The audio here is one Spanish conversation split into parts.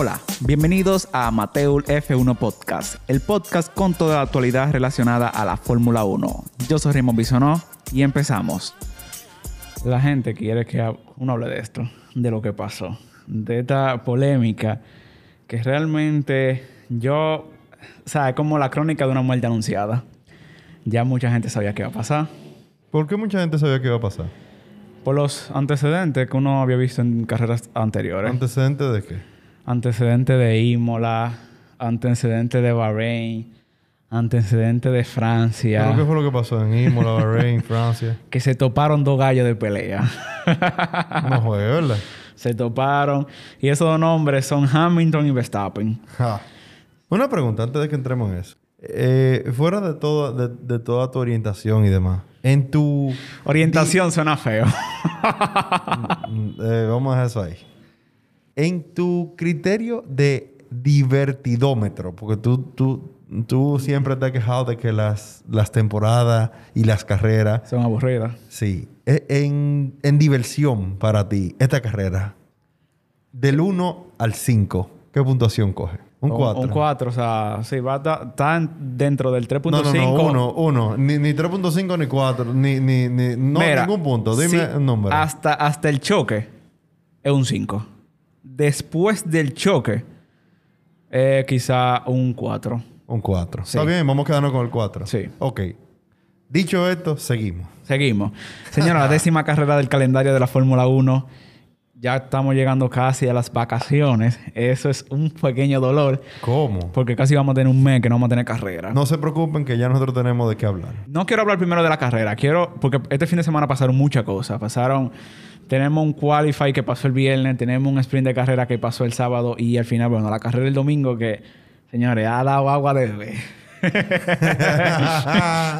Hola, bienvenidos a Mateul F1 Podcast, el podcast con toda la actualidad relacionada a la Fórmula 1. Yo soy Raymond Bisonó y empezamos. La gente quiere que uno hable de esto, de lo que pasó, de esta polémica que realmente yo, o sea, es como la crónica de una muerte anunciada. Ya mucha gente sabía qué iba a pasar. ¿Por qué mucha gente sabía qué iba a pasar? Por los antecedentes que uno había visto en carreras anteriores. ¿Antecedentes de qué? Antecedentes de Imola, antecedentes de Bahrein, antecedentes de Francia. ¿Pero qué fue lo que pasó en Imola, Bahrein, Francia? Que se toparon dos gallos de pelea. no juegue, ¿verdad? Se toparon. Y esos dos nombres son Hamilton y Verstappen. Una pregunta antes de que entremos en eso. Eh, fuera de, todo, de, toda tu orientación y demás, en tu... Orientación suena feo. Mm, eh, vamos a dejar eso ahí. En tu criterio de divertidómetro, porque tú, tú, tú siempre te has quejado de que las, las temporadas y las carreras... Son aburridas. Sí. E, en, en diversión para ti, esta carrera, del 1 al 5, ¿qué puntuación coge? Un 4. Un 4, o sea, sí, va a estar dentro del 3.5. No, no, no, 1, 1. Ni, ni 3.5 ni 4, ni, ni, ni no Mira, ningún punto. Dime un nombre. Hasta, hasta el choque es un 5. Después del choque, eh, quizá un 4. Un 4. Está bien, vamos a quedarnos con el 4. Sí. Ok. Dicho esto, seguimos. Seguimos. Señora, la décima carrera del calendario de la Fórmula 1 ya estamos llegando casi a las vacaciones. Eso es un pequeño dolor. ¿Cómo? Porque casi vamos a tener un mes que no vamos a tener carrera. No se preocupen que ya nosotros tenemos de qué hablar. No quiero hablar primero de la carrera. Quiero... Porque este fin de semana pasaron muchas cosas. Pasaron... Tenemos un qualify que pasó el viernes. Tenemos un sprint de carrera que pasó el sábado. Y al final, bueno, la carrera del domingo que... Señores, ha dado agua de bebé.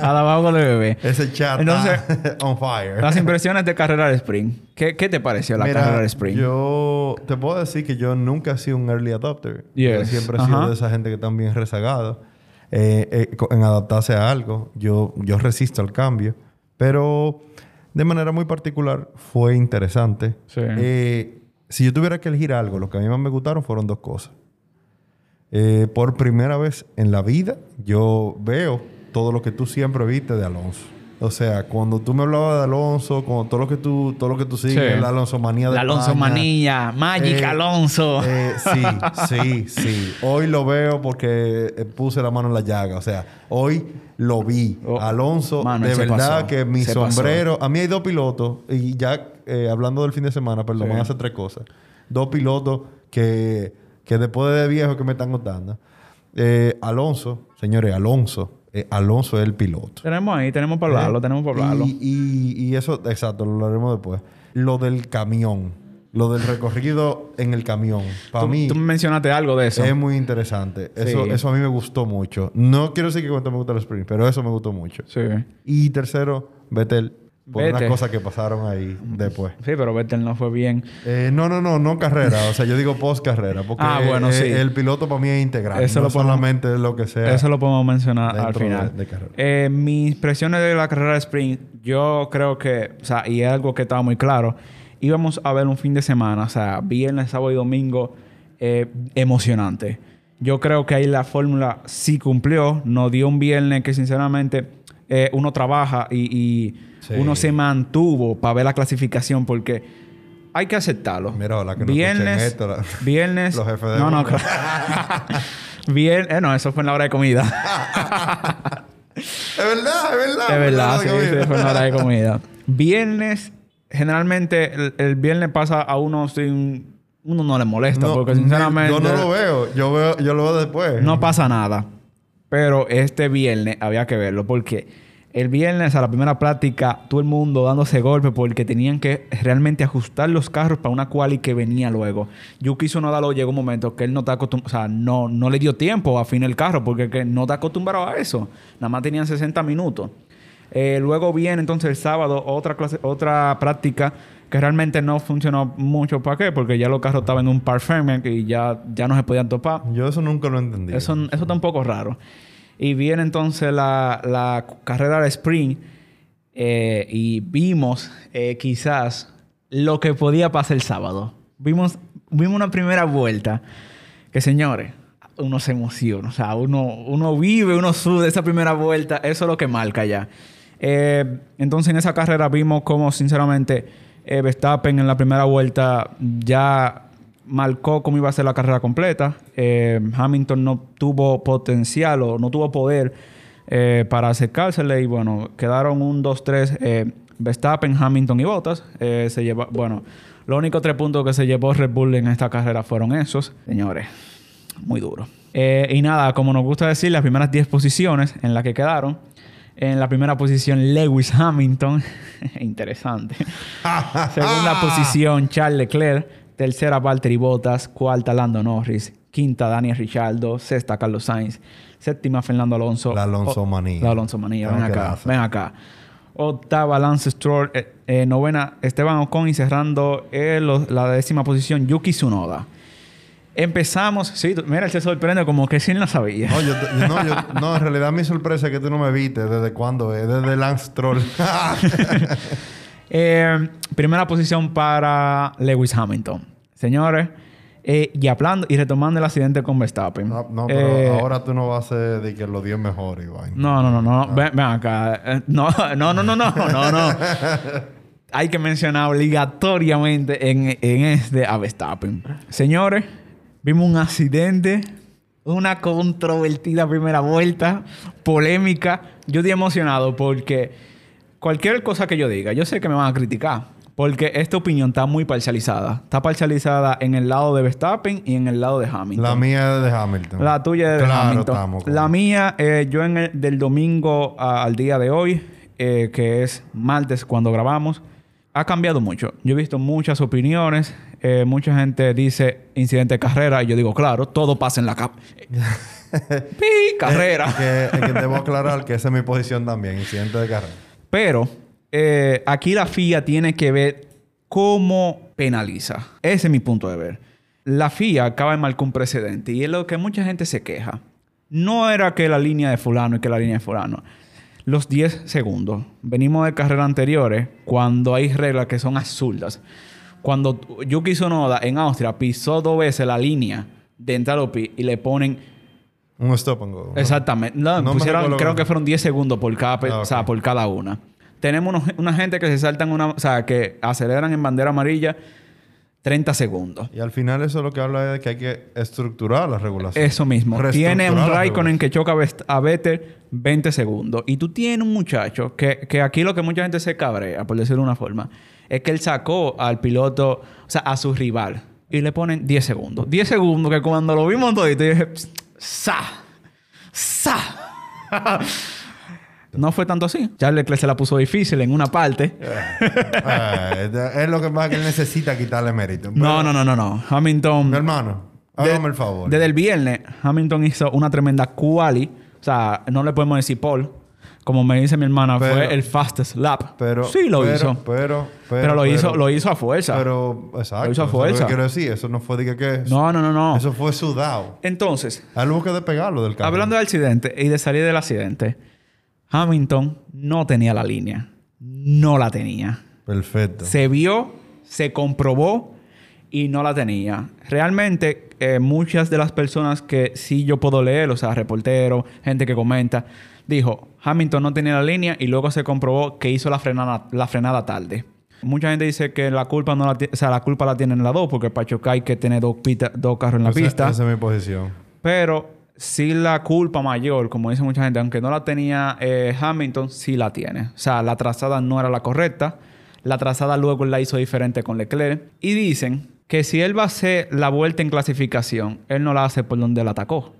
a la agua de bebé. Ese chat Entonces, on fire. las impresiones de carrera de sprint. ¿Qué, qué te pareció la carrera de sprint? Yo te puedo decir que yo nunca he sido un early adopter. Yo siempre he sido de esa gente que está bien rezagado eh, eh, en adaptarse a algo. Yo, yo resisto al cambio. Pero de manera muy particular fue interesante. Eh, si yo tuviera que elegir algo, lo que a mí más me gustaron fueron dos cosas. Eh, por primera vez en la vida, yo veo todo lo que tú siempre viste de Alonso. O sea, cuando tú me hablabas de Alonso, con todo lo que tú, todo lo que tú sigues, la Alonso manía de La Alonso manía, Magic eh, Alonso. Eh, sí, sí, sí. Hoy lo veo porque puse la mano en la llaga. O sea, hoy lo vi. Oh, Alonso, de verdad que mi sombrero. A mí hay dos pilotos, y ya hablando del fin de semana, perdón, sí. van a hacer tres cosas. Dos pilotos que que después de viejo que me están contando, eh, Alonso, señores, Alonso, eh, Alonso es el piloto. Tenemos ahí, tenemos para hablarlo, eh, tenemos para hablarlo. Y, y, eso, exacto, lo hablaremos después. Lo del camión, lo del recorrido en el camión. Para mí. Tú mencionaste algo de eso. Es muy interesante. Eso, eso a mí me gustó mucho. No quiero decir que cuánto me gusta el sprint, pero eso me gustó mucho. Sí. Y tercero, Vettel por unas cosas que pasaron ahí después. Sí, pero Vettel no fue bien. Eh, no, no, no, no carrera. O sea, yo digo post carrera. Porque ah, bueno, sí. el piloto para mí es integral. Eso no solamente lo que sea. Eso lo podemos mencionar al final. De, eh, mis impresiones de la carrera de sprint, yo creo que, o sea, y es algo que estaba muy claro, íbamos a ver un fin de semana, o sea, viernes, sábado y domingo, eh, emocionante. Yo creo que ahí la fórmula sí cumplió. Nos dio un viernes que, sinceramente, uno trabaja y uno se mantuvo para ver la clasificación porque hay que aceptarlo. Mira, la que viernes, esto, viernes, los jefes de no, no, viernes, eh, no, eso fue en la hora de comida. es verdad, es verdad. Es verdad, sí, sí, fue en la hora de comida. Viernes, generalmente el, viernes pasa a uno sin uno no le molesta porque sinceramente yo no lo veo, yo veo yo lo veo después. No pasa nada. Pero este viernes había que verlo porque el viernes a la primera práctica, todo el mundo dándose golpe porque tenían que realmente ajustar los carros para una quali que venía luego. Yuki Tsunoda llegó un momento que él no está acostumbrado, o sea, no, no le dio tiempo a fin el carro porque no está acostumbrado a eso. Nada más tenían 60 minutos. Eh, luego viene entonces el sábado otra clase, otra práctica que realmente no funcionó mucho. ¿Para qué? Porque ya los carros estaban en un parfum y ya, ya no se podían topar. Yo eso nunca lo entendí. Eso, eso está un poco raro. Y viene entonces la, carrera de sprint eh, y vimos eh, quizás lo que podía pasar el sábado. Vimos, vimos una primera vuelta Que señores, uno se emociona. O sea, uno, uno vive, uno sube esa primera vuelta. Eso es lo que marca ya. Eh, entonces en esa carrera vimos como sinceramente eh, Verstappen en la primera vuelta ya marcó cómo iba a ser la carrera completa. Eh, Hamilton no tuvo potencial o no tuvo poder para acercársele y bueno, quedaron un 2-3 Verstappen, Hamilton y Bottas. se lleva, bueno, los únicos tres puntos que se llevó Red Bull en esta carrera fueron esos, señores. Muy duro. y nada, como nos gusta decir, las primeras 10 posiciones en las que quedaron en la primera posición, Lewis Hamilton. Interesante. Segunda posición, Charles Leclerc. Tercera, Valtteri Bottas. Cuarta, Lando Norris. Quinta, Daniel Richardo. Sexta, Carlos Sainz. Séptima, Fernando Alonso. La Alonso Manía. La Alonso Manía. Ven acá. Ven acá. Octava, Lance Stroll. Eh, eh, novena, Esteban Ocon. Y cerrando eh, la décima posición, Yuki Tsunoda. Empezamos, sí, mira, él se sorprende como que sí no sabía. No, yo, no, no, en realidad mi sorpresa es que tú no me viste desde cuándo es, desde Lance Troll. Eh, primera posición para Lewis Hamilton. Señores, eh, y hablando y retomando el accidente con Verstappen. No, no pero eh, ahora tú no vas a ser de que los 10 mejores, Iván. No, no, no, no. Ah. Ven, acá. No, no, no, no, no, no, no. Hay que mencionar obligatoriamente en, en este a Verstappen. Señores, Vimos un accidente, una controvertida primera vuelta, polémica. Yo estoy emocionado porque cualquier cosa que yo diga, yo sé que me van a criticar. Porque esta opinión está muy parcializada. Está parcializada en el lado de Verstappen y en el lado de Hamilton. La mía es de Hamilton. La tuya es de Hamilton. La mía, eh, yo en el, del domingo al día de hoy, eh, que es martes cuando grabamos, ha cambiado mucho. Yo he visto muchas opiniones. Eh, mucha gente dice incidente de carrera. Y yo digo, claro, todo pasa en la cap. ¡Pi! Carrera. Es que, debo aclarar que esa es mi posición también, incidente de carrera. Pero eh, aquí la FIA tiene que ver cómo penaliza. Ese es mi punto de ver. La FIA acaba de marcar un precedente y es lo que mucha gente se queja. No era que la línea de fulano y que la línea de fulano los 10 segundos. Venimos de carreras anteriores cuando hay reglas que son absurdas. Cuando Yuki Sonoda en Austria pisó dos veces la línea de entropy y le ponen un stop and go. Exactamente. creo que fueron 10 segundos por cada, ah, por cada una. Tenemos una gente que se saltan una, o sea, que aceleran en bandera amarilla 30 segundos. Y al final eso lo que habla es de que hay que estructurar la regulación. Eso mismo. Tiene un Raikkonen que choca a Vettel 20 segundos. Y tú tienes un muchacho que, que aquí lo que mucha gente se cabrea, por decirlo de una forma, es que él sacó al piloto, o sea, a su rival. Y le ponen 10 segundos. 10 segundos que cuando lo vimos todo, y dije, ¡sa! ¡sa! No fue tanto así. Charles Leclerc se la puso difícil en una parte. Eh, es lo que más que él necesita quitarle mérito. no, no, no, no, no. Hamilton. Mi hermano, hágame el favor. Desde el viernes, Hamilton hizo una tremenda quali. O sea, no le podemos decir Paul. Como me dice mi hermana, fue el fastest lap. Pero, sí lo hizo. Pero, pero, lo hizo, lo hizo a fuerza. Pero, exacto. Lo hizo a fuerza. Eso quiero decir. Eso no fue de que, que No, no, no, no. Eso fue sudado. Entonces. Algo que despegarlo del carro. Hablando del accidente y de salir del accidente. Hamilton no tenía la línea. No la tenía. Perfecto. Se vio, se comprobó y no la tenía. Realmente, eh, muchas de las personas que sí yo puedo leer, o sea, reporteros, gente que comenta, dijo, Hamilton no tenía la línea y luego se comprobó que hizo la frenada, la frenada tarde. Mucha gente dice que la culpa no la, o sea, la culpa la tienen las dos porque para hay que tener dos, dos carros en la pista. Esa es mi posición. Pero sí la culpa mayor, como dice mucha gente, aunque no la tenía eh, Hamilton, sí la tiene. O sea, la trazada no era la correcta. La trazada luego la hizo diferente con Leclerc. Y dicen que si él va a hacer la vuelta en clasificación, él no la hace por donde la atacó.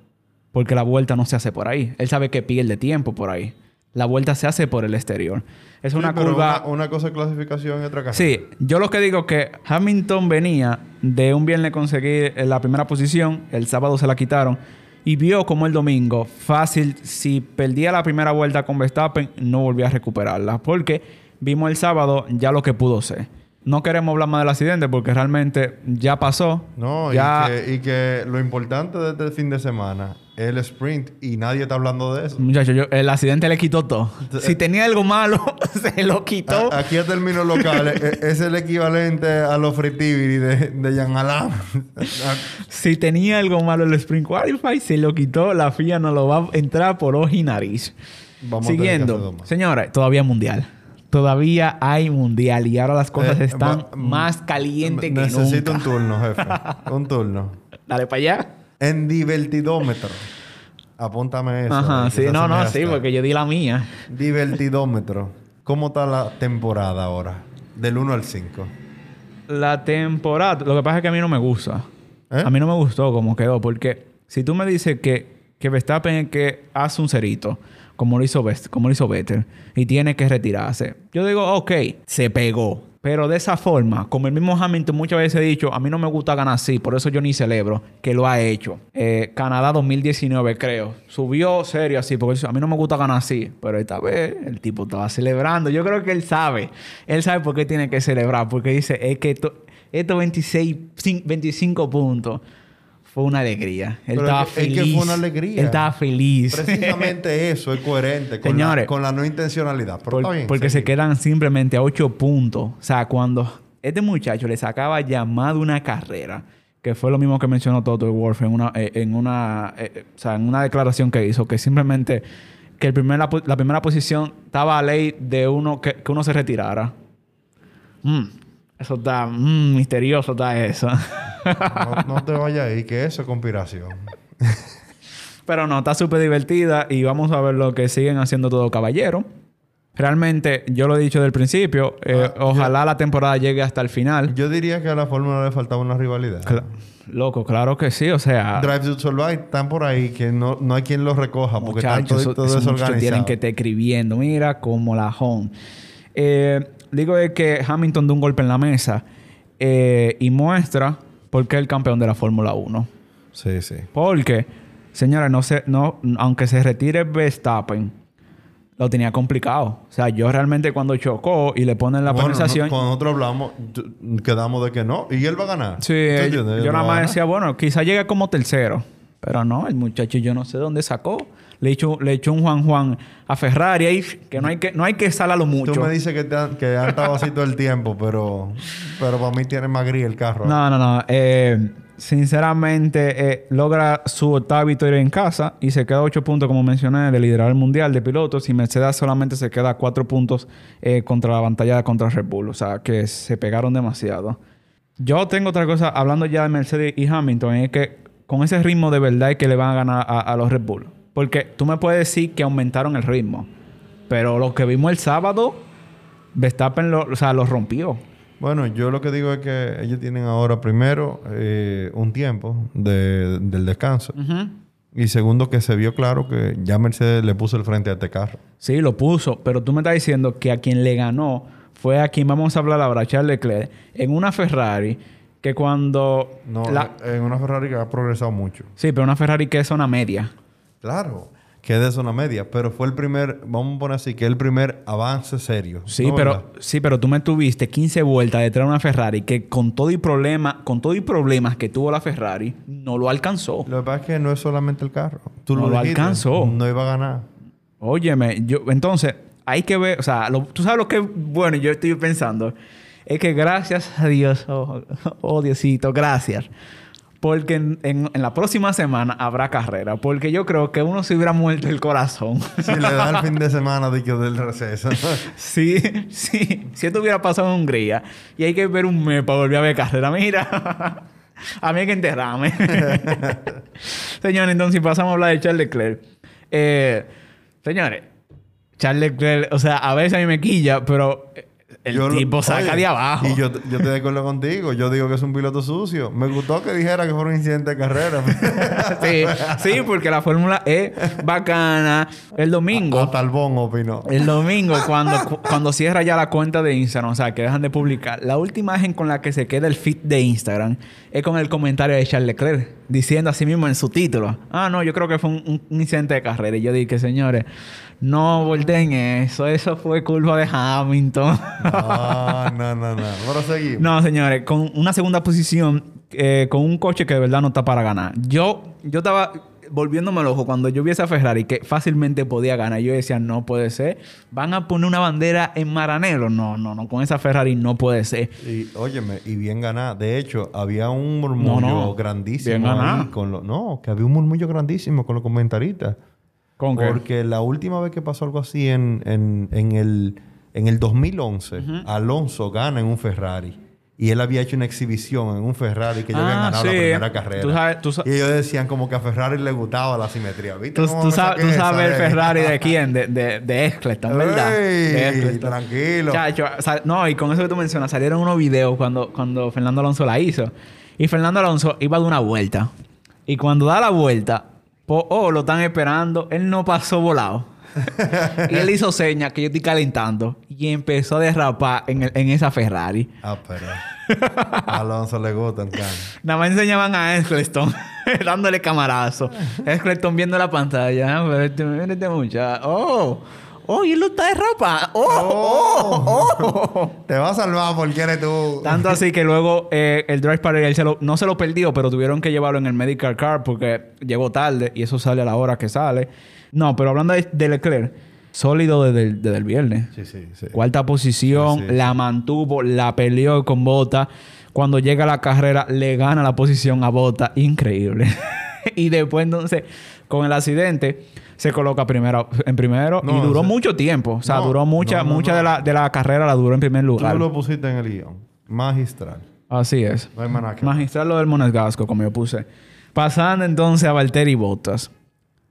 Porque la vuelta no se hace por ahí. Él sabe que pierde tiempo por ahí. La vuelta se hace por el exterior. Es una curva. Una, cosa clasificación y otra cosa. Sí, yo lo que digo es que Hamilton venía de un viernes conseguir la primera posición, el sábado se la quitaron y vio como el domingo, fácil, si perdía la primera vuelta con Verstappen, no volvía a recuperarla. Porque vimos el sábado ya lo que pudo ser. No queremos hablar más del accidente porque realmente ya pasó. No, ya... Y, que, y que lo importante de este fin de semana es el sprint y nadie está hablando de eso. Muchachos, el accidente le quitó todo. si tenía algo malo, se lo quitó. aquí a términos locales e, es el equivalente a los Tibiri de, de Jan Alam. si tenía algo malo el sprint qualify, se lo quitó. La FIA no lo va a entrar por ojo y nariz. Vamos Siguiendo. Señora, todavía mundial. Todavía hay mundial y ahora las cosas eh, están más calientes que nunca. Necesito un turno, jefe. un turno. Dale para allá. En divertidómetro. Apúntame eso. Ajá, sí, no, no, sí, porque yo di la mía. Divertidómetro. ¿Cómo está la temporada ahora? Del 1 al 5. La temporada, lo que pasa es que a mí no me gusta. ¿Eh? A mí no me gustó cómo quedó, porque si tú me dices que, que Verstappen es que hace un cerito como lo hizo, como lo hizo Vettel, y tiene que retirarse. Yo digo, ok, se pegó. Pero de esa forma, como el mismo Hamilton muchas veces ha dicho, a mí no me gusta ganar así, por eso yo ni celebro que lo ha hecho. Eh, Canadá 2019, creo. Subió serio así, porque a mí no me gusta ganar así. Pero esta vez el tipo estaba celebrando. Yo creo que él sabe. Él sabe por qué tiene que celebrar. Porque dice, es que estos 26, 25 puntos fue una alegría. Él estaba feliz. Es que fue una alegría. Él estaba feliz. Precisamente eso es coherente con, la, con la no intencionalidad. porque se quedan simplemente a ocho puntos. O sea, cuando este muchacho le sacaba llamado una carrera, que fue lo mismo que mencionó Toto Wolf en una, eh, en una, eh, o sea, en una declaración que hizo, que simplemente que el primer, la, primera posición estaba a ley de uno que, uno se retirara. Mm, eso está mm, misterioso, está eso. no, te vayas ahí, que eso es conspiración. Pero no, está súper divertida y vamos a ver lo que siguen haciendo todo caballero. Realmente, yo lo he dicho del principio, eh, ah, ojalá la temporada llegue hasta el final. Yo diría que a la Fórmula le faltaba una rivalidad. loco, claro que sí, o sea... Drive to Survive están por ahí que no, no hay quien los recoja porque están todo, todo tienen que estar escribiendo, mira, como la home. Eh, digo es que Hamilton da un golpe en la mesa eh, y muestra por qué es el campeón de la Fórmula 1. Sí, sí. Porque, señora, no sé, no, aunque se retire Verstappen, lo tenía complicado. O sea, yo realmente cuando chocó y le ponen la bueno, penalización... cuando nosotros hablamos, quedamos de que no. Y él va a ganar. Sí, yo, nada más decía, bueno, quizá llegue como tercero. Pero no, el muchacho yo no sé dónde sacó le echó, le echó un Juan Juan a Ferrari ahí, que no hay que, no hay que salarlo mucho. Tú me dices que, te han, que han estado así todo el tiempo, pero, pero para mí tiene más gris el carro. No, no, no. Eh, sinceramente, eh, logra su octava victoria en casa y se queda ocho puntos, como mencioné, de liderar el mundial de pilotos. Y Mercedes solamente se queda cuatro puntos eh, contra la pantalla contra Red Bull. O sea, que se pegaron demasiado. Yo tengo otra cosa, hablando ya de Mercedes y Hamilton, es que con ese ritmo de verdad que le van a ganar a, a los Red Bull. Porque tú me puedes decir que aumentaron el ritmo. Pero lo que vimos el sábado, Verstappen lo, o sea, lo rompió. Bueno, yo lo que digo es que ellos tienen ahora, primero, eh, un tiempo del descanso. Y segundo, que se vio claro que ya Mercedes le puso el frente a este carro. Sí, lo puso. Pero tú me estás diciendo que a quien le ganó fue a quien vamos a hablar ahora, Charles Leclerc, en una Ferrari que cuando... No, en una Ferrari que ha progresado mucho. Sí, pero una Ferrari que es una media. Claro, que es de zona media, pero fue el primer, vamos a poner así, que es el primer avance serio. Sí, pero sí, pero tú me tuviste 15 vueltas detrás de una Ferrari que con todo y problema, con todo y problemas que tuvo la Ferrari, no lo alcanzó. Lo que pasa es que no es solamente el carro. Tú no lo, alcanzó. No iba a ganar. Óyeme, yo entonces hay que ver, o sea, tú sabes lo que bueno, yo estoy pensando es que gracias a Dios, oh, oh Diosito, gracias porque en, la próxima semana habrá carrera. Porque yo creo que uno se hubiera muerto el corazón. Si le da el fin de semana de que del receso. sí, sí. Si esto hubiera pasado en Hungría y hay que ver un mes para volver a ver carrera, mira. a mí hay que enterrarme. señores, entonces pasamos a hablar de Charles Leclerc. Eh, señores, Charles Leclerc, o sea, a veces a mí me quilla, pero el tipo saca de abajo. Y yo, yo te de acuerdo contigo. Yo digo que es un piloto sucio. Me gustó que dijera que fue un incidente de carrera. sí, sí, porque la fórmula es bacana. El domingo. A, Talbón opinó. El domingo, cuando, cuando cierra ya la cuenta de Instagram, o sea, que dejan de publicar, la última imagen con la que se queda el feed de Instagram es con el comentario de Charles Leclerc diciendo así mismo en su título. Ah, no, yo creo que fue un, incidente de carrera. Y yo dije, señores, no volteen eso. Eso fue culpa de Hamilton. no, no, no, no. Ahora seguimos. No, señores, con una segunda posición, eh, con un coche que de verdad no está para ganar. Yo, yo estaba volviéndome el ojo, cuando yo vi esa Ferrari que fácilmente podía ganar, yo decía, no puede ser. ¿Van a poner una bandera en Maranelo? No, no, no. Con esa Ferrari no puede ser. Y, óyeme, y bien ganada. De hecho, había un murmullo grandísimo ahí con los... No, que había un murmullo grandísimo con los comentaristas. ¿Con qué? Porque la última vez que pasó algo así en, en, el, en el 2011, Alonso gana en un Ferrari. Y él había hecho una exhibición en un Ferrari que yo había ah, ganado la primera carrera. y ellos decían como que a Ferrari le gustaba la simetría. ¿Viste tú, sabes, el Ferrari de quién? De, de, de Eccleston, ¿verdad? de tranquilo. Chacho, no, y con eso que tú mencionas, salieron unos videos cuando, cuando Fernando Alonso la hizo. Y Fernando Alonso iba de una vuelta. Y cuando da la vuelta, oh, lo están esperando. Él no pasó volado. y él hizo señas que yo estoy calentando y empezó a derrapar en, en esa Ferrari. Ah, pero. A Alonso le gusta Nada más enseñaban a Eccleston dándole camarazo. Eccleston viendo la pantalla. Pero este, este muchacho. ¡Oh! ¡Oh! Y él lo está derrapando. ¡Oh! ¡Oh! ¡Oh! Te va a salvar porque eres tú. Tanto así que luego eh, el drive para él se lo, no se lo perdió, pero tuvieron que llevarlo en el medical car porque llegó tarde y eso sale a la hora que sale. No, pero hablando de, Leclerc, sólido desde el, viernes. Sí, sí, sí. Cuarta posición, la mantuvo, la peleó con Bota. Cuando llega a la carrera, le gana la posición a Bota. Increíble. y después, entonces, con el accidente, se coloca primero, en primero y duró mucho tiempo. O sea, duró mucha, mucha de la, de, la, carrera la duró en primer lugar. Tú lo pusiste en el guion. Magistral. Así es. No hay Magistral lo del Monesgasco, como yo puse. Pasando entonces a Valtteri Bottas.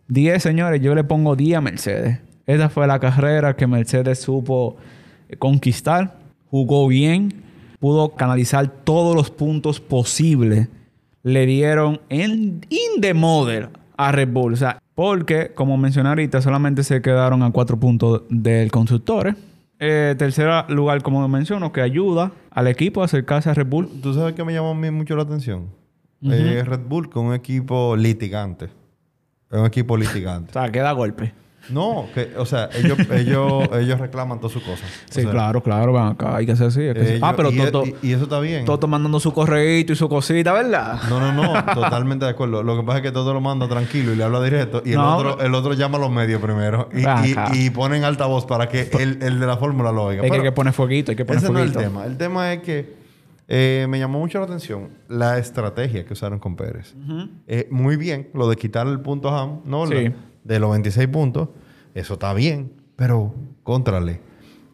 10, señores, yo le pongo 10 a Mercedes. Esa fue la carrera que Mercedes supo conquistar. Jugó bien. Pudo canalizar todos los puntos posibles. Le dieron en in the model a Red Bull. O sea, porque, como mencioné ahorita, solamente se quedaron a 4 puntos del constructor. Eh, tercer lugar, como menciono, que ayuda al equipo a acercarse a Red Bull. ¿Tú sabes que me llamó a mí mucho la atención? Eh, Red Bull con un equipo litigante. Es un equipo litigante. o sea, que da golpe. No, que, o sea, ellos, ellos, ellos reclaman todas sus cosas. Sí, claro, claro, van acá, hay que hacer así. ah, pero y, Toto, y, eso está bien. Toto mandando su correíto y su cosita, ¿verdad? No, no, no, totalmente de acuerdo. Lo que pasa es que Toto lo manda tranquilo y le habla directo y el, otro, el otro llama a los medios primero y, y, ponen altavoz para que el, el de la fórmula lo oiga. Hay que, poner fueguito, hay que poner ese fueguito. no es el tema. El tema es que eh, me llamó mucho la atención la estrategia que usaron con Pérez. Eh, muy bien, lo de quitar el punto Ham, ¿no? De los 26 puntos, eso está bien, pero contrale.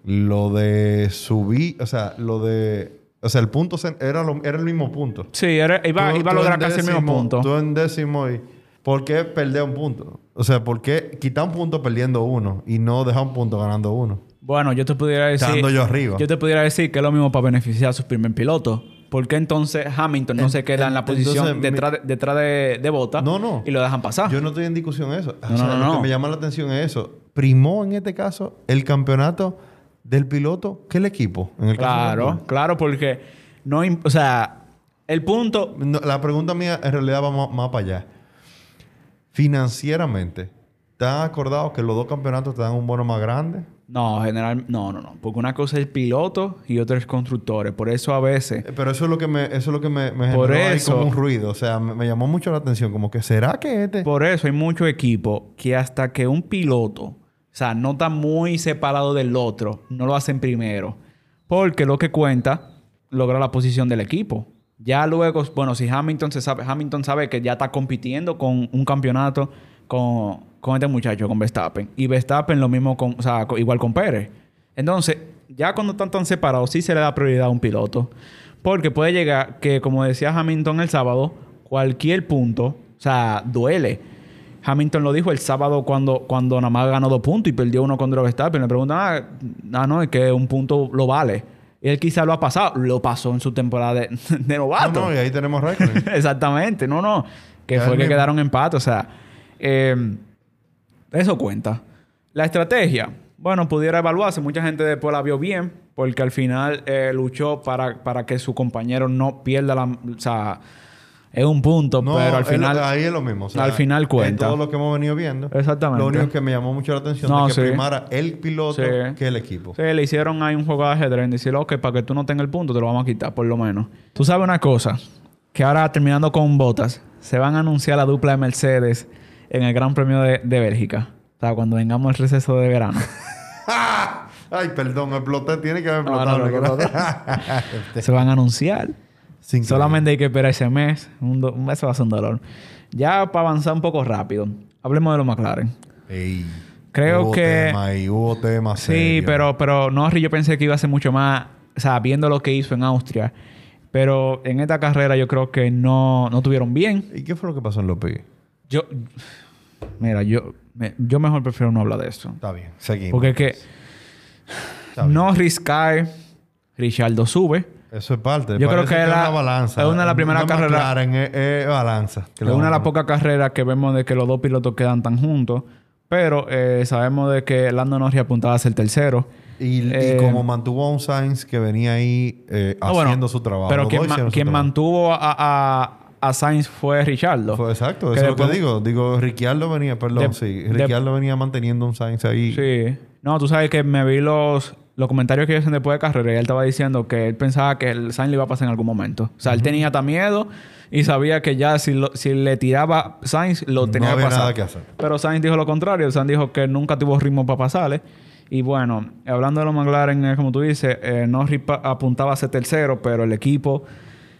Lo de subir, o sea, lo de. O sea, el punto era, era el mismo punto. Sí, iba, iba a lograr casi el mismo punto. Tú en décimo y. ¿Por qué perder un punto? O sea, ¿por qué quitar un punto perdiendo uno y no dejar un punto ganando uno? Bueno, yo te pudiera decir. Estando yo arriba. Yo te pudiera decir que es lo mismo para beneficiar a sus primer pilotos. ¿Por qué entonces Hamilton no se queda en la posición detrás, de, de, Bota no, no. y lo dejan pasar? Yo no estoy en discusión eso. No, o sea, lo que me llama la atención es eso. Primó en este caso el campeonato del piloto que el equipo. En el claro, claro, porque no. O sea, el punto. la pregunta mía en realidad va más, más para allá. Financieramente, ¿te has acordado que los dos campeonatos te dan un bono más grande? No, general, no, no, no. Porque una cosa es piloto y otra es constructores. Por eso a veces. Eh, pero eso es lo que me, eso es lo que me, me generó ahí como un ruido. O sea, me, llamó mucho la atención. Como que será que este. Por eso hay mucho equipo que hasta que un piloto, o sea, no está muy separado del otro, no lo hacen primero. Porque lo que cuenta, logra la posición del equipo. Ya luego, bueno, si Hamilton se sabe, Hamilton sabe que ya está compitiendo con un campeonato con con este muchacho, con Verstappen. Y Verstappen lo mismo con, o sea, igual con Pérez. Entonces, ya cuando están tan separados, sí se le da prioridad a un piloto. Porque puede llegar que, como decía Hamilton el sábado, cualquier punto, o sea, duele. Hamilton lo dijo el sábado cuando, cuando nada más ganó dos puntos y perdió uno contra Verstappen. Le preguntan, ah, ah, no, es que un punto lo vale. Y él quizá lo ha pasado. Lo pasó en su temporada de, de novato. No, no, y ahí tenemos récord. Exactamente. No, no. Que fue que quedaron empate. O sea, eh, eso cuenta. La estrategia, bueno, pudiera evaluarse. Mucha gente después la vio bien porque al final eh, luchó para, para, que su compañero no pierda la, es un punto, pero al final. ahí es lo mismo. al final cuenta. todo lo que hemos venido viendo. Exactamente. Lo único que me llamó mucho la atención es que primara el piloto que el equipo. Sí, le hicieron ahí un juego de ajedrez. Decirle, ok, para que tú no tengas el punto, te lo vamos a quitar, por lo menos. Tú sabes una cosa, que ahora terminando con botas, se van a anunciar la dupla de Mercedes en el Gran Premio de, Bélgica. O sea, cuando vengamos al receso de verano. Ay, perdón, exploté, tiene que haber explotado. se van a anunciar. Solamente hay que esperar ese mes. Un, mes va a ser un dolor. Ya para avanzar un poco rápido, hablemos de los McLaren. Creo que. Tema hubo temas. Sí, pero, pero Norris yo pensé que iba a ser mucho más. O sea, viendo lo que hizo en Austria. Pero en esta carrera yo creo que no, no tuvieron bien. ¿Y qué fue lo que pasó en López? Yo. Mira, yo, yo mejor prefiero no hablar de esto. Está bien, seguimos. Porque es que. Norris cae, Richardo sube. Eso es parte. Yo creo que, es una balanza. Es una de las primeras carreras. Es, balanza. Es una de las pocas carreras que vemos de que los dos pilotos quedan tan juntos. Pero eh, sabemos de que Lando Norris apuntaba a ser tercero. Y, eh, como mantuvo a un Sainz que venía ahí eh, ah, haciendo su trabajo. Pero quien, mantuvo a, a, Sainz fue Richardo. Fue exacto, eso es lo que digo. Digo, Ricciardo venía, perdón, sí. Ricciardo venía manteniendo un Sainz ahí. Sí. No, tú sabes que me vi los, los comentarios que hacen después de carrera y él estaba diciendo que él pensaba que el Sainz le iba a pasar en algún momento. O sea, él tenía hasta miedo y sabía que ya si, si le tiraba Sainz, lo tenía no que pasar. Nada que hacer. Pero Sainz dijo lo contrario. Sainz dijo que nunca tuvo ritmo para pasarle. Y bueno, hablando de los McLaren, como tú dices, eh, Norris apuntaba a ser tercero, pero el equipo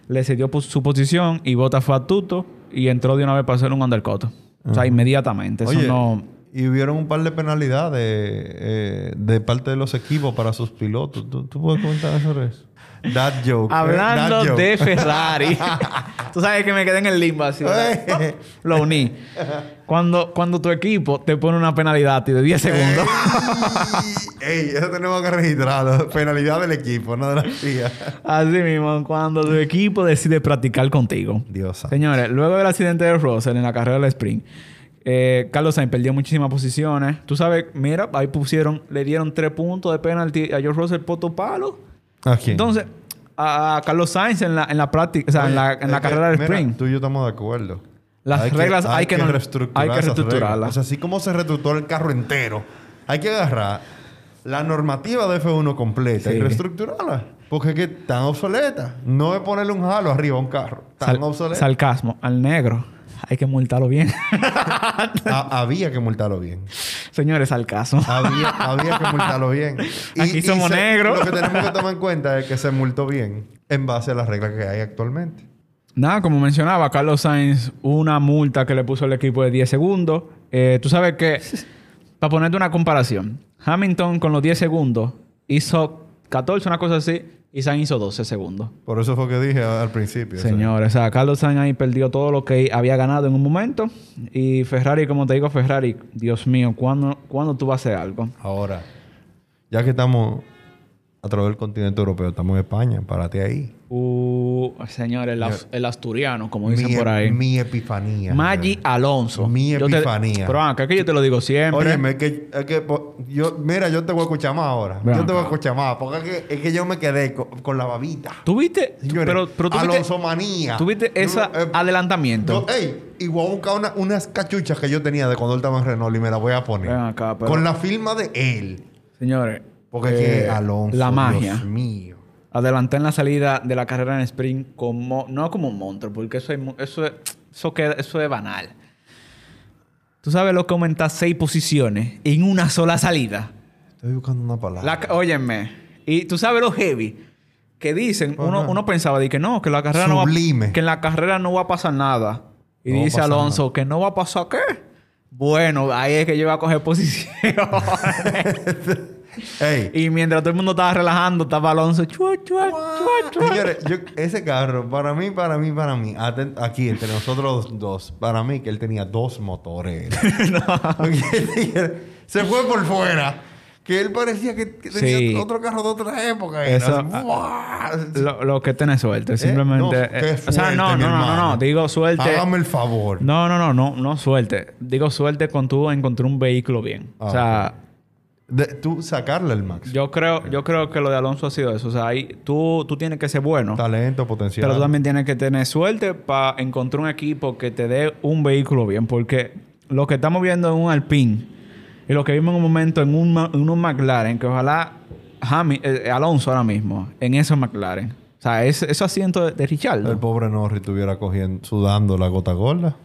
le cedió su posición y Bottas fue a tuto y entró de una vez para hacer un undercut. O sea, inmediatamente. Eso no... Y hubieron un par de penalidades eh, de parte de los equipos para sus pilotos. ¿Tú, puedes comentar sobre eso? That joke. Hablando de Ferrari. Tú sabes que me quedé en el limbo así. Lo uní. Cuando, cuando tu equipo te pone una penalidad de 10 segundos. ey, eso tenemos que registrarlo. Penalidad del equipo, no de la FIA. Así mismo, cuando tu equipo decide practicar contigo. Dios Señores, luego del accidente de Russell en la carrera del sprint, eh, Carlos Sainz perdió muchísimas posiciones. Tú sabes, mira, ahí pusieron, le dieron tres puntos de penalti a George Russell poto palo. ¿A quién? Entonces, a, Carlos Sainz en la, en la práctica, o sea, en la, en la carrera del sprint. Tú y yo estamos de acuerdo. Las reglas hay, que, hay que reestructurarlas. O sea, así como se reestructuró el carro entero, hay que agarrar la normativa de F1 completa y reestructurarla. Porque es que tan obsoleta. No es ponerle un halo arriba a un carro. Tan obsoleta. Sarcasmo. Al negro hay que multarlo bien. había que multarlo bien. Señores, al caso. Había, que multarlo bien. Aquí somos negros. Lo que tenemos que tomar en cuenta es que se multó bien en base a las reglas que hay actualmente. Nada, como mencionaba Carlos Sainz, una multa que le puso el equipo de 10 segundos. Eh, tú sabes que, para ponerte una comparación, Hamilton con los 10 segundos hizo 14, una cosa así, y Sainz hizo 12 segundos. Por eso fue que dije al principio. Señores, o sea, Carlos Sainz ahí perdió todo lo que había ganado en un momento. Y Ferrari, como te digo, Ferrari, Dios mío, ¿cuándo, ¿cuándo tú vas a hacer algo? Ahora, ya que estamos a través del continente europeo, estamos en España, párate ahí. Uh, señor, el, asturiano, como dicen por ahí. Mi epifanía. Maggi Alonso. Mi epifanía. pero acá que yo te lo digo siempre. Oye, es que, es que yo, mira, yo te voy a escuchar más ahora. yo te voy a escuchar más. Porque es que, es que yo me quedé con, la babita. ¿Tuviste? pero, pero tú Alonso manía. ¿Tuviste ese eh, adelantamiento? ey, y voy a buscar unas cachuchas que yo tenía de cuando él estaba en Renault y me las voy a poner. Acá, Con la firma de él. Señores. Porque es que eh, Alonso. La magia. Dios mío adelanté en la salida de la carrera en sprint como no como un monstruo, porque eso es, eso eso queda, eso es banal. Tú sabes lo que aumenta seis posiciones en una sola salida. Estoy buscando una palabra. óyeme. Y tú sabes lo heavy que dicen, uno, pensaba de que no, que la carrera no va, que en la carrera no va a pasar nada. Y dice Alonso que no va a pasar qué. Bueno, ahí es que yo voy a coger posición. Y mientras todo el mundo estaba relajando, estaba Alonso. Chua, chua, chua, Señores, ese carro, para mí, para mí, para mí, aquí entre nosotros dos, para mí que él tenía dos motores. se fue por fuera. Que él parecía que, tenía otro carro de otra época. Eso, ah, lo, que tiene suerte, ¿Eh? simplemente. Eh, o sea, no, no, no, no, digo suerte. Hágame el favor. No, no, no, no, no suerte. Digo suerte con tú encontré un vehículo bien. o sea, De, tú sacarle el máximo. Yo creo, yo creo que lo de Alonso ha sido eso. O sea, ahí, tú, tú tienes que ser bueno. Talento, potencial. Pero tú también tienes que tener suerte para encontrar un equipo que te dé un vehículo bien. Porque lo que estamos viendo en un Alpine y lo que vimos en un momento en un, en un McLaren, que ojalá eh, Alonso ahora mismo, en esos McLaren. O sea, ese, asiento de, de Richard. El pobre Norris estuviera cogiendo, sudando la gota gorda.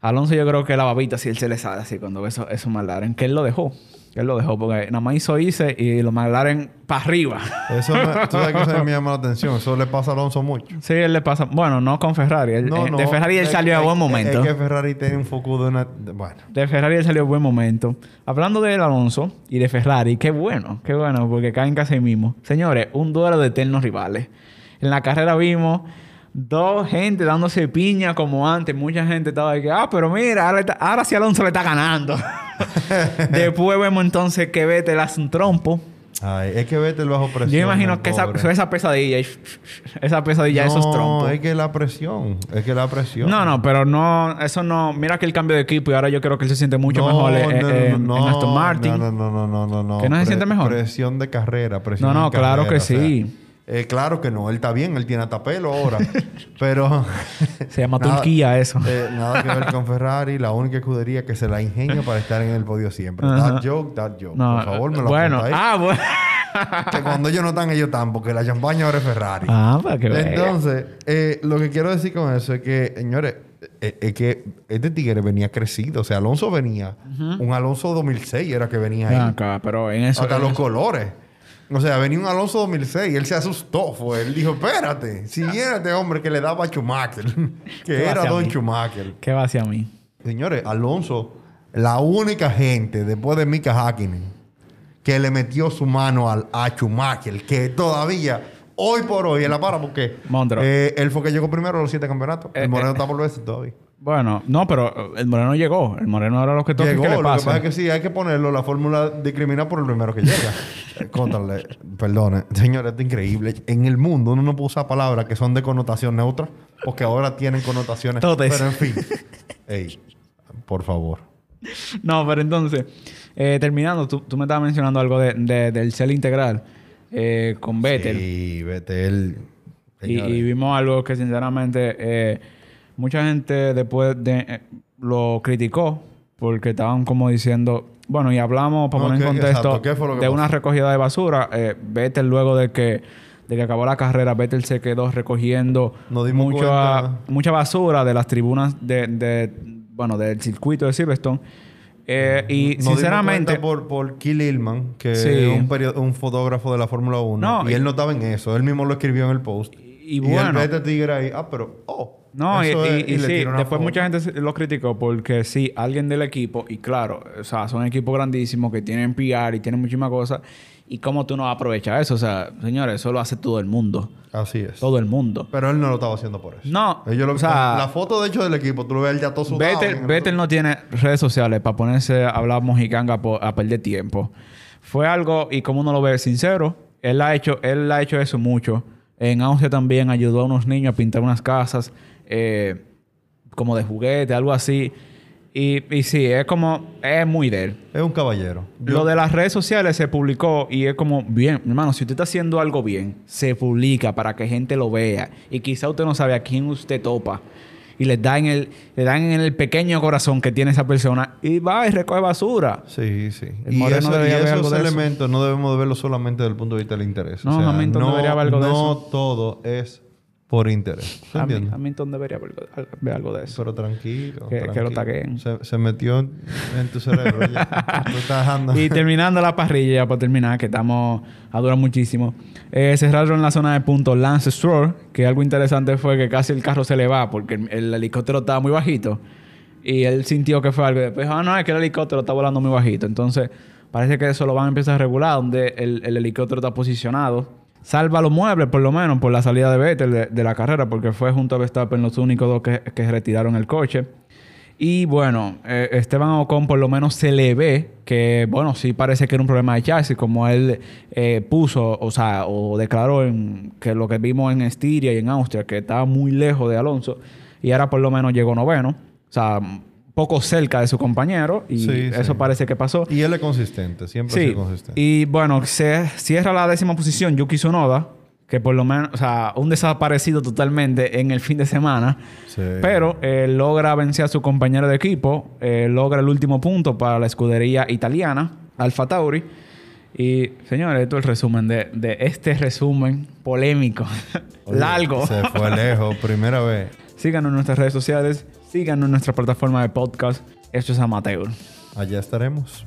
Alonso yo creo que la babita si él se le sale así cuando ve eso, eso McLaren, que él lo dejó. Que él lo dejó porque nada más hizo hice y lo McLaren para arriba. Eso tú sabes que eso me llama la atención. Eso le pasa a Alonso mucho. Sí, él le pasa... Bueno, no con Ferrari. Eh, de Ferrari él salió a buen momento. Es que Ferrari tiene un foco de una... Bueno. De Ferrari él salió a buen momento. Hablando de Alonso y de Ferrari, qué bueno. Qué bueno porque caen casi mismo. Señores, un duelo de eternos rivales. En la carrera vimos dos gente dándose piña como antes. Mucha gente estaba de que, ah, pero mira, ahora, sí Alonso le está ganando. Después vemos entonces que Vettel hace un trompo. Ay, es que Vettel bajo presión. Yo imagino que esa, esa, pesadilla, esa pesadilla, esos trompos. es que la presión, es que la presión. No, no, pero no, eso no. Mira que el cambio de equipo y ahora yo creo que él se siente mucho mejor en, Aston Martin. No, no, no, no, no, no. Que no se siente mejor. Presión de carrera, presión No, no, claro que sí. Eh, claro que no, él está bien, él tiene hasta pelo ahora. pero. se llama Turquía eso. Eh, nada que ver con Ferrari, la única escudería que se la ingenio para estar en el podio siempre. That joke, that joke. Por favor, me lo Bueno, ahí. ah, bueno. que cuando ellos no están, ellos están, porque la champaña ahora es Ferrari. Ah, para que Entonces, eh, lo que quiero decir con eso es que, señores, es que este tigre venía crecido. O sea, Alonso venía. Un Alonso 2006 era que venía ahí. Acá, pero en eso. Hasta los colores. O sea, venía un Alonso 2006 y él se asustó. Fue. Él dijo, espérate, si era este hombre que le daba a Schumacher, que era Don Schumacher. ¿Qué va hacia mí? Señores, Alonso, la única gente después de Mika Hakkinen que le metió su mano al, a Schumacher, que todavía, hoy por hoy, en la para, porque eh, él fue que llegó primero a los siete campeonatos. el eh, Moreno eh, está por veces todavía. Bueno, no, pero el Moreno llegó. El Moreno era lo que toca llegó, que le pasa. Lo que pasa es que sí, hay que ponerlo. La fórmula discrimina por el primero que llega. Contale, perdone. Señores, esto es increíble. En el mundo uno no puede usar palabras que son de connotación neutra porque ahora tienen connotaciones. Pero en fin. Ey, por favor. No, pero entonces, eh, terminando, tú, tú, me estabas mencionando algo de, del cel integral eh, con Vettel. Sí, Vettel. Y, y, vimos algo que sinceramente... Eh, mucha gente después de, eh, lo criticó porque estaban como diciendo, bueno, y hablamos para poner en contexto de una recogida de basura. Eh, Vettel luego de que de que acabó la carrera, Vettel se quedó recogiendo mucha, mucha basura de las tribunas de, de bueno, del circuito de Silverstone. Eh, y sinceramente. por, por Kill Hillman, que es un, un, fotógrafo de la Fórmula 1. y, él no estaba en eso. Él mismo lo escribió en el post. Y, bueno. Y tigre ahí, ah, pero, oh. No, y, sí, después mucha gente lo criticó porque sí, alguien del equipo, y claro, o sea, son equipos grandísimos que tienen PR y tienen muchísimas cosas, y cómo tú no aprovechas eso, o sea, señores, eso lo hace todo el mundo. Así es. Todo el mundo. Pero él no lo estaba haciendo por eso. No. o sea, la foto, de hecho, del equipo, tú lo ves él ya todo sudado. Vettel, no tiene redes sociales para ponerse a hablar mojicanga a perder tiempo. Fue algo, y como uno lo ve sincero, él ha hecho, él ha hecho eso mucho. En Austria también ayudó a unos niños a pintar unas casas. Eh, como de juguete, algo así. Y, y sí, es como, es muy de él. Es un caballero. Lo de las redes sociales se publicó y es como, bien, hermano, si usted está haciendo algo bien, se publica para que gente lo vea. Y quizá usted no sabe a quién usted topa. Y le dan, el, le dan en el pequeño corazón que tiene esa persona y va y recoge basura. Sí, sí. y, esos elementos no debemos de verlo solamente desde el punto de vista del interés. No, no, debería haber algo de eso. No todo es por interés. ¿Se Hamilton debería ver algo de eso. Pero tranquilo. Que, lo taguen. Se, metió en tu cerebro. ya. y terminando la parrilla, ya para terminar, que estamos a durar muchísimo. Eh, cerraron la zona de punto Lance Stroll, que algo interesante fue que casi el carro se le va porque el, helicóptero estaba muy bajito. Y él sintió que fue algo. Después, ah, no, es que el helicóptero está volando muy bajito. Entonces, parece que eso lo van a empezar a regular, donde el, el helicóptero está posicionado salva los muebles, por lo menos, por la salida de Vettel de, la carrera, porque fue junto a Verstappen los únicos dos que, retiraron el coche. Y bueno, eh, Esteban Ocon por lo menos se le ve que, bueno, sí parece que era un problema de chasis, como él eh, puso, o sea, o declaró en, que lo que vimos en Estiria y en Austria, que estaba muy lejos de Alonso, y ahora por lo menos llegó noveno. O sea, poco cerca de su compañero y eso parece que pasó. Y él es consistente, siempre sí. sido consistente. Y bueno, se cierra la décima posición Yuki Tsunoda, que por lo menos, o sea, un desaparecido totalmente en el fin de semana. Sí. Pero eh, logra vencer a su compañero de equipo, eh, logra el último punto para la escudería italiana, Alfa Tauri. Y señores, esto es el resumen de, de este resumen polémico, largo. Se fue lejos, primera vez. Síganos en nuestras redes sociales, síganos en nuestra plataforma de podcast. Esto es Amateur. Allá estaremos.